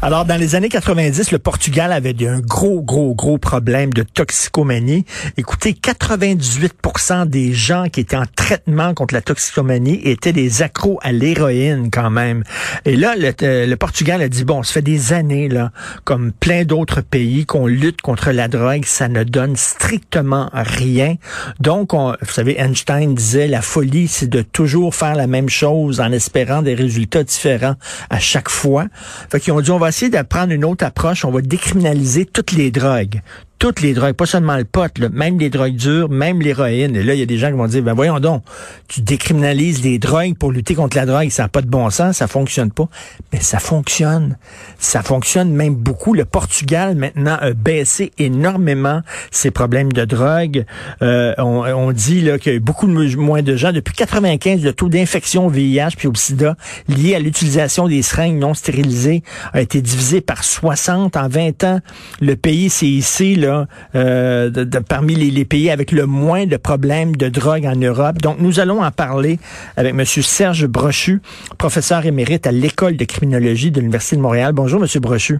Alors, dans les années 90, le Portugal avait un gros, gros, gros problème de toxicomanie. Écoutez, 98 des gens qui étaient en traitement contre la toxicomanie étaient des accros à l'héroïne quand même. Et là, le, euh, le, Portugal a dit, bon, ça fait des années, là, comme plein d'autres pays, qu'on lutte contre la drogue, ça ne donne strictement rien. Donc, on, vous savez, Einstein disait, la folie, c'est de toujours faire la même chose en espérant des résultats différents à chaque fois. Fait qu'ils ont dit, on va essayer de prendre une autre approche. On va décriminaliser toutes les drogues toutes les drogues, pas seulement le pot, même les drogues dures, même l'héroïne. Et là, il y a des gens qui vont dire, ben voyons donc, tu décriminalises les drogues pour lutter contre la drogue, ça n'a pas de bon sens, ça fonctionne pas. Mais ça fonctionne. Ça fonctionne même beaucoup. Le Portugal, maintenant, a baissé énormément ses problèmes de drogue. Euh, on, dit là qu'il y a beaucoup moins de gens. Depuis 95, le taux d'infection au VIH puis au sida lié à l'utilisation des seringues non stérilisées a été divisé par 60 en 20 ans. Le pays s'est ici, là, euh, parmi les, pays avec le moins de problèmes de drogue en Europe. Donc, nous allons en parler avec M. Serge Brochu, professeur émérite à l'École de criminologie de l'Université de Montréal. Bonjour, M. Brochu.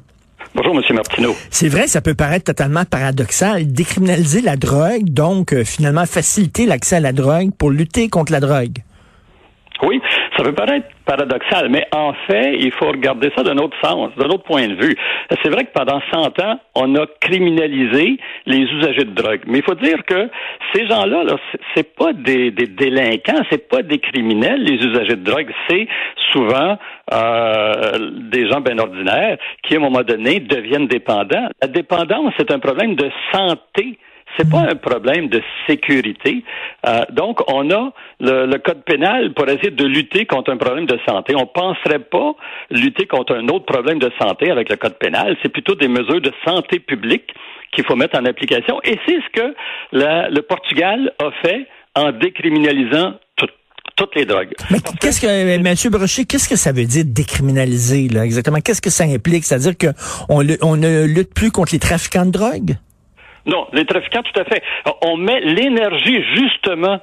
Bonjour, M. Martineau. C'est vrai, ça peut paraître totalement paradoxal. Décriminaliser la drogue, donc euh, finalement faciliter l'accès à la drogue pour lutter contre la drogue. Oui, ça peut paraître paradoxal, mais en fait, il faut regarder ça d'un autre sens, d'un autre point de vue. C'est vrai que pendant 100 ans, on a criminalisé les usagers de drogue, mais il faut dire que ces gens-là, -là, c'est pas des, délinquants, c'est pas des criminels, les usagers de drogue, c'est souvent euh, des gens bien ordinaires qui, à un moment donné, deviennent dépendants. La dépendance, c'est un problème de santé c'est pas un problème de sécurité. Euh, donc, on a le, code pénal pour essayer de lutter contre un problème de santé. On penserait pas lutter contre un autre problème de santé avec le code pénal. C'est plutôt des mesures de santé publique qu'il faut mettre en application. Et c'est ce que le Portugal a fait en décriminalisant toutes les drogues. Mais qu'est-ce que, M. Brochet, qu'est-ce que ça veut dire décriminaliser, là, exactement? Qu'est-ce que ça implique? C'est-à-dire qu'on on ne lutte plus contre les trafiquants de drogue? Non, les trafiquants, tout à fait. On met l'énergie justement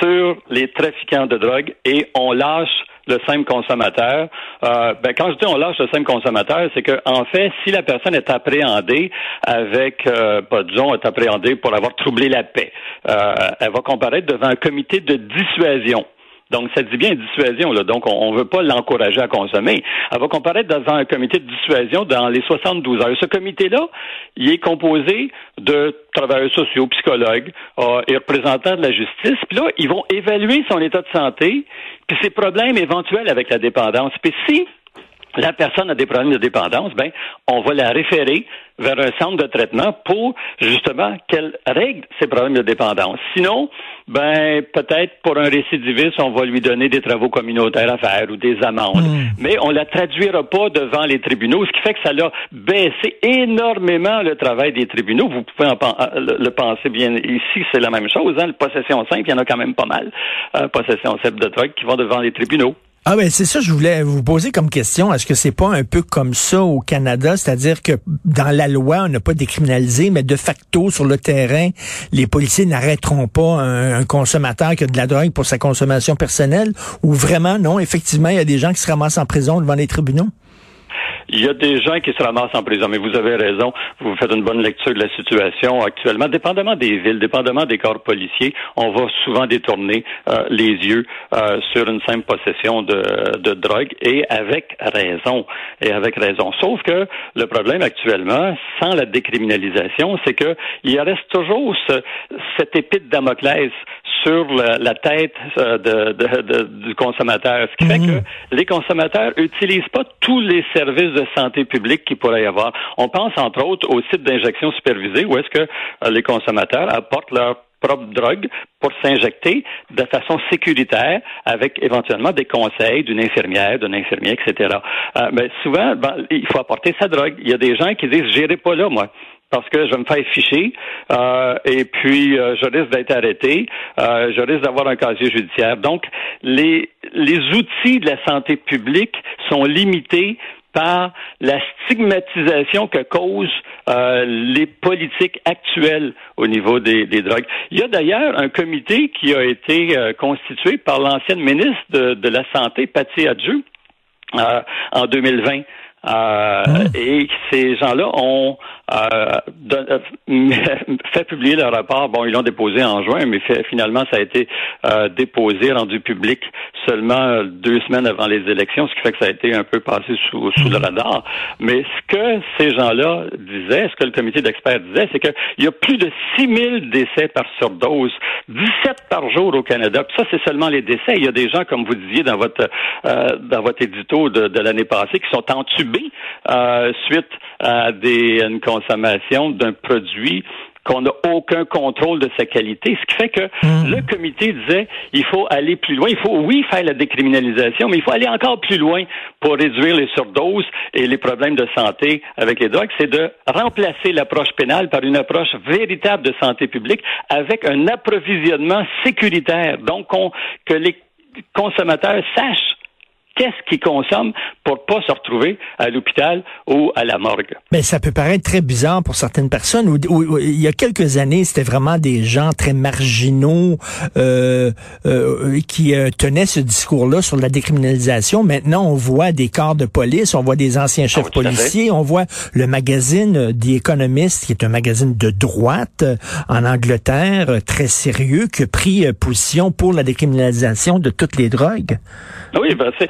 sur les trafiquants de drogue et on lâche le simple consommateur. Euh, ben, quand je dis on lâche le simple consommateur, c'est que en fait, si la personne est appréhendée avec, euh, disons, est appréhendée pour avoir troublé la paix, euh, elle va comparaître devant un comité de dissuasion. Donc, ça dit bien dissuasion, là. Donc, on ne veut pas l'encourager à consommer. Elle va comparaître devant un comité de dissuasion dans les 72 heures. Ce comité-là, il est composé de travailleurs sociaux, psychologues euh, et représentants de la justice. Puis là, ils vont évaluer son état de santé, puis ses problèmes éventuels avec la dépendance. Puis si la personne a des problèmes de dépendance, ben, on va la référer vers un centre de traitement pour justement qu'elle règle ses problèmes de dépendance. Sinon, ben peut-être pour un récidiviste, on va lui donner des travaux communautaires à faire ou des amendes. Hmm. Mais on la traduira pas devant les tribunaux, ce qui fait que ça a baissé énormément le travail des tribunaux. Vous pouvez en euh, le penser bien ici, c'est la même chose. Hein? La possession simple, il y en a quand même pas mal. Euh, possession simple de drogue qui vont devant les tribunaux. Ah ben c'est ça, je voulais vous poser comme question. Est-ce que c'est pas un peu comme ça au Canada, c'est-à-dire que dans la loi on n'a pas décriminalisé, mais de facto sur le terrain, les policiers n'arrêteront pas un, consommateur qui a de la drogue pour sa consommation personnelle, ou vraiment non, effectivement il y a des gens qui se ramassent en prison devant les tribunaux? Il y a des gens qui se ramassent en prison, mais vous avez raison. Vous faites une bonne lecture de la situation actuellement. Dépendamment des villes, dépendamment des corps policiers, on va souvent détourner euh, les yeux euh, sur une simple possession de, de drogue et avec raison. Et avec raison. Sauf que le problème actuellement, sans la décriminalisation, c'est que il reste toujours ce, cette épée de Damoclès sur la, tête euh, de, du consommateur. Ce qui fait mhm. que les consommateurs n'utilisent pas tous les services de santé publique qu'il pourrait y avoir. On pense entre autres aux sites d'injection supervisés où est-ce que euh, les consommateurs apportent leur propre drogue pour s'injecter de façon sécuritaire avec éventuellement des conseils d'une infirmière, d'un infirmier, etc. Euh, mais souvent, ben, il faut apporter sa drogue. Il y a des gens qui disent, j'irai pas là, moi parce que je vais me faire ficher euh, et puis euh, je risque d'être arrêté, euh, je risque d'avoir un casier judiciaire. Donc, les, les outils de la santé publique sont limités par la stigmatisation que causent euh, les politiques actuelles au niveau des, drogues. Il y a d'ailleurs un comité qui a été euh, constitué par l'ancienne ministre de, la Santé, Patty Adjou, euh, en 2020. Euh, mmh. Et ces gens-là ont euh, euh fait publier le rapport. Bon, ils l'ont déposé en juin, mais finalement, ça a été euh, déposé, rendu public seulement deux semaines avant les élections, ce qui fait que ça a été un peu passé sous, sous le radar. Mais ce que ces gens-là disaient, ce que le comité d'experts disait, c'est qu'il y a plus de 6000 décès par surdose, 17 par jour au Canada. Puis ça, c'est seulement les décès. Il y a des gens, comme vous disiez dans votre euh, dans votre édito de, de l'année passée, qui sont entubés euh, suite à des une consommation d'un produit qu'on n'a aucun contrôle de sa qualité. Ce qui fait que hmm. le comité disait il faut aller plus loin. Il faut, oui, faire la décriminalisation, mais il faut aller encore plus loin pour réduire les surdoses et les problèmes de santé avec les drogues. C'est de remplacer l'approche pénale par une approche véritable de santé publique avec un approvisionnement sécuritaire. Donc, que les consommateurs sachent qu'est-ce qu'ils consomment pour pas se retrouver à l'hôpital ou à la morgue? Mais ça peut paraître très bizarre pour certaines personnes. il y a quelques années, c'était vraiment des gens très marginaux euh, euh, qui euh, tenaient ce discours-là sur la décriminalisation. Maintenant, on voit des corps de police, on voit des anciens chefs ah policiers, on voit le magazine The Economist, qui est un magazine de droite en Angleterre, très sérieux, qui a pris position pour la décriminalisation de toutes les drogues. Oui, ben c'est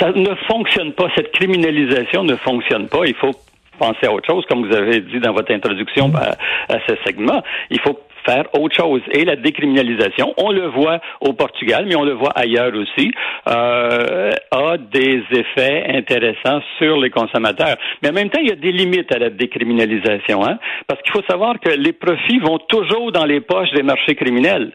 ça ne fonctionne pas. Cette criminalisation ne fonctionne pas. Il faut penser à autre chose, comme vous avez dit dans votre introduction à, ce segment. Il faut faire autre chose. Et la décriminalisation, on le voit au Portugal, mais on le voit ailleurs aussi, euh, a des effets intéressants sur les consommateurs. Mais en même temps, il y a des limites à la décriminalisation, hein, parce qu'il faut savoir que les profits vont toujours dans les poches des marchés criminels.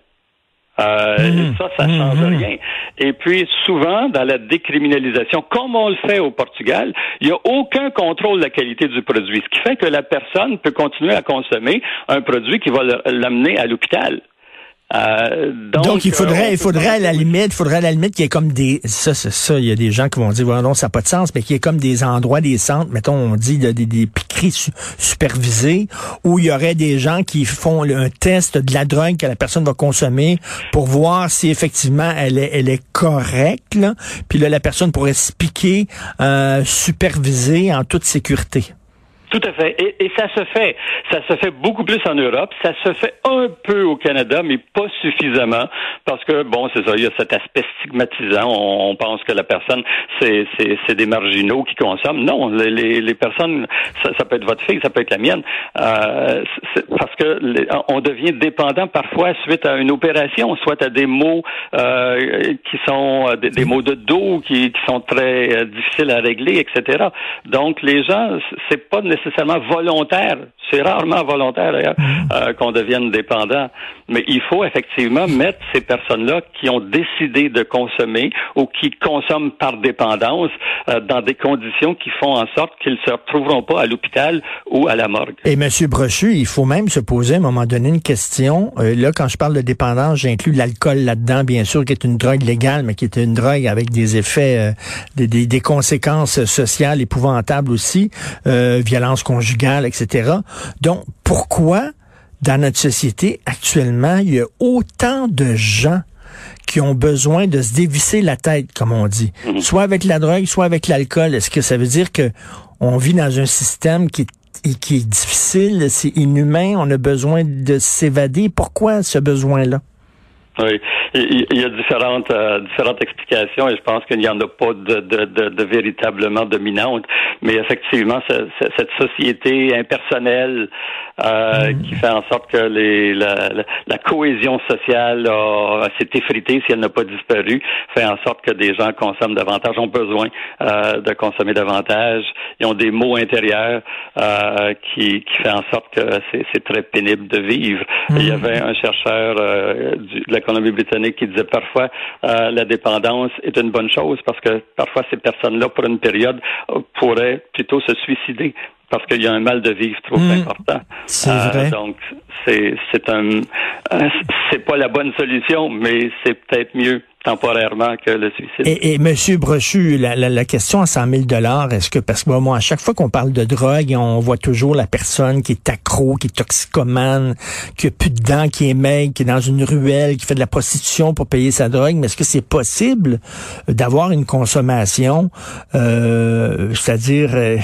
Euh, mmh. Ça, ça change mmh. rien. Et puis, souvent, dans la décriminalisation, comme on le fait au Portugal, il n'y a aucun contrôle de la qualité du produit, ce qui fait que la personne peut continuer à consommer un produit qui va l'amener à l'hôpital. Euh, donc, il faudrait, il faudrait à la limite, il faudrait à la limite qu'il y ait comme des, ça, c'est ça, il y a des gens qui vont dire, voilà, non, ça n'a pas de sens, mais qu'il y ait comme des endroits, des centres, mettons, on dit des, des piqueries supervisées, où il y aurait des gens qui font un test de la drogue que la personne va consommer pour voir si effectivement elle est, elle est correcte, là. puis là, la personne pourrait se piquer, euh, supervisée en toute sécurité. Tout à fait. Et, et, ça se fait. Ça se fait beaucoup plus en Europe. Ça se fait un peu au Canada, mais pas suffisamment. Parce que, bon, c'est ça, il y a cet aspect stigmatisant. On, pense que la personne, c'est, des marginaux qui consomment. Non, les, les personnes, ça, ça, peut être votre fille, ça peut être la mienne. Euh, parce que on devient dépendant parfois suite à une opération, soit à des mots euh, qui sont euh, des, mots de dos qui, qui sont très euh, difficiles à régler, etc. Donc, les gens, c'est pas nécessairement nécessairement volontaire. C'est rarement volontaire d'ailleurs mm. euh, qu'on devienne dépendant. Mais il faut effectivement mettre ces personnes-là qui ont décidé de consommer ou qui consomment par dépendance euh, dans des conditions qui font en sorte qu'ils ne se retrouveront pas à l'hôpital ou à la morgue. Et Monsieur Brochu, il faut même se poser à un moment donné une question. Euh, là, quand je parle de dépendance, j'inclus l'alcool là-dedans, bien sûr, qui est une drogue légale, mais qui est une drogue avec des effets, des, des, conséquences sociales épouvantables aussi, violence conjugale, etc. Donc, pourquoi dans notre société actuellement, il y a autant de gens qui ont besoin de se dévisser la tête, comme on dit, mhm. soit avec la drogue, soit avec l'alcool. Est-ce que ça veut dire que on vit dans un système qui est, qui est difficile, c'est inhumain, on a besoin de s'évader? Pourquoi ce besoin-là? Oui, il y a différentes euh, différentes explications et je pense qu'il n'y en a pas de, de, de, de véritablement dominante. Mais effectivement, cette société impersonnelle euh, mm. qui fait en sorte que les, la, la, cohésion sociale s'est effritée si elle n'a pas disparu, fait en sorte que des gens consomment davantage, ont besoin euh, de consommer davantage. Ils ont des mots intérieurs euh, qui, qui fait en sorte que c'est très pénible de vivre. Il y mm. avait un chercheur euh, du, de l'économie britannique qui disait parfois euh, la dépendance est une bonne chose parce que parfois ces personnes-là, pour une période, pourraient plutôt se suicider parce qu'il y a un mal de vivre trop hmm. important. C'est euh, vrai. Donc c'est c'est un c'est pas la bonne solution, mais c'est peut-être mieux temporairement que le suicide. Et, et Monsieur Brochu, la, la, la, question à 100 000 dollars, est-ce que parce que moi, à chaque fois qu'on parle de drogue, on voit toujours la personne qui est accro, qui est toxicomane, qui a plus de dents, qui est maigre, qui est dans une ruelle, qui fait de la prostitution pour payer sa drogue. Mais est-ce que c'est possible d'avoir une consommation, euh, c'est-à-dire euh,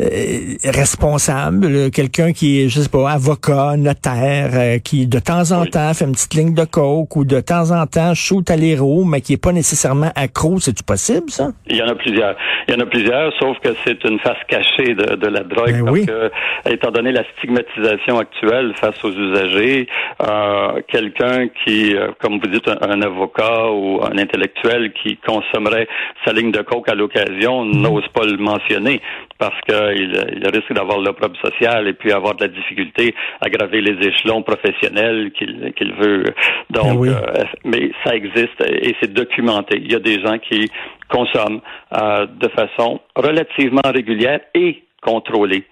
euh, responsable, quelqu'un qui est, je sais pas, avocat, notaire, euh, qui de temps en temps fait une petite ligne de coke ou de temps en temps shoot à les mais qui est pas nécessairement accro, c'est-tu possible, ça? Il y en a plusieurs. Il y en a plusieurs, sauf que c'est une face cachée de, de la drogue. Ben parce oui. que, étant donné la stigmatisation actuelle face aux usagers, euh, quelqu'un qui, euh, comme vous dites, un, un, avocat ou un intellectuel qui consommerait sa ligne de coke à l'occasion n'ose pas le mentionner parce qu'il il risque d'avoir l'opprobre social et puis avoir de la difficulté à graver les échelons professionnels qu'il qu'il veut. Donc, Ben oui. euh, mais ça existe et c'est documenté. Il y a des gens qui consomment euh, de façon relativement régulière et contrôlée.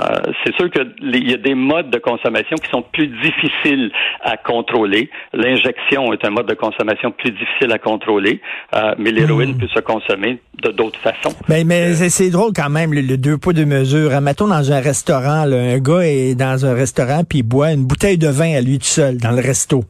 Euh, c'est sûr qu'il y a des modes de consommation qui sont plus difficiles à contrôler. L'injection est un mode de consommation plus difficile à contrôler, euh, mais l'héroïne Mm. peut se consommer de d'autres façons. Mais, mais Euh, c'est- drôle quand même, le, le deux poids, deux mesures. Mettons dans un restaurant, là, un gars est dans un restaurant puis il boit une bouteille de vin à lui tout seul dans le resto.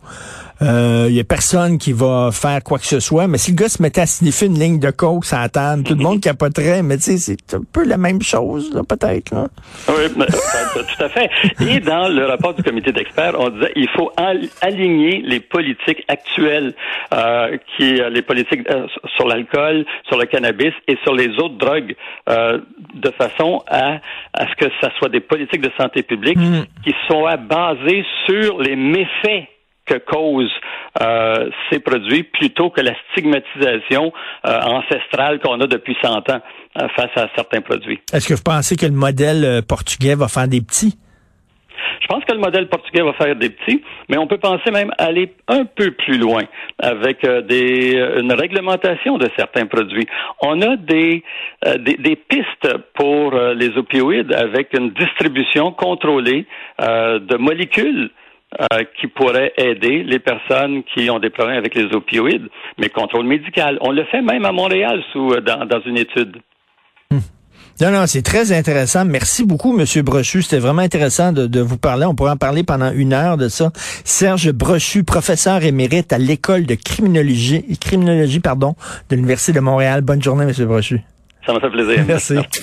Il y a personne qui va faire quoi que ce soit, mais si le gars se mettait à sniffer une ligne de coke sans table, tout le monde capoterait, mais tu sais, c'est un peu la même chose, là, peut-être. Là. Oui, mais, euh, tout à fait. Et dans le rapport du comité d'experts, on disait il faut al- aligner les politiques actuelles, euh, qui les politiques euh, sur l'alcool, sur le cannabis et sur les autres drogues, euh, de façon à, à ce que ça soit des politiques de santé publique qui soient basées sur les méfaits que causent euh, ces produits plutôt que la stigmatisation euh, ancestrale qu'on a depuis 100 ans euh, face à certains produits. Est-ce que vous pensez que le modèle euh, portugais va faire des petits? Je pense que le modèle portugais va faire des petits, mais on peut penser même aller un peu plus loin avec euh, des, euh, une réglementation de certains produits. On a des, euh, des, des, pistes pour euh, les opioïdes avec une distribution contrôlée euh, de molécules euh, qui pourraient aider les personnes qui ont des problèmes avec les opioïdes, mais contrôle médical. On le fait même à Montréal sous, euh, dans, dans une étude. Non, non, c'est très intéressant. Merci beaucoup, Monsieur Brochu. C'était vraiment intéressant de, de, vous parler. On pourrait en parler pendant une heure de ça. Serge Brochu, professeur émérite à l'école de criminologie, criminologie, pardon, de l'Université de Montréal. Bonne journée, Monsieur Brochu. Ça m'a fait plaisir. Merci.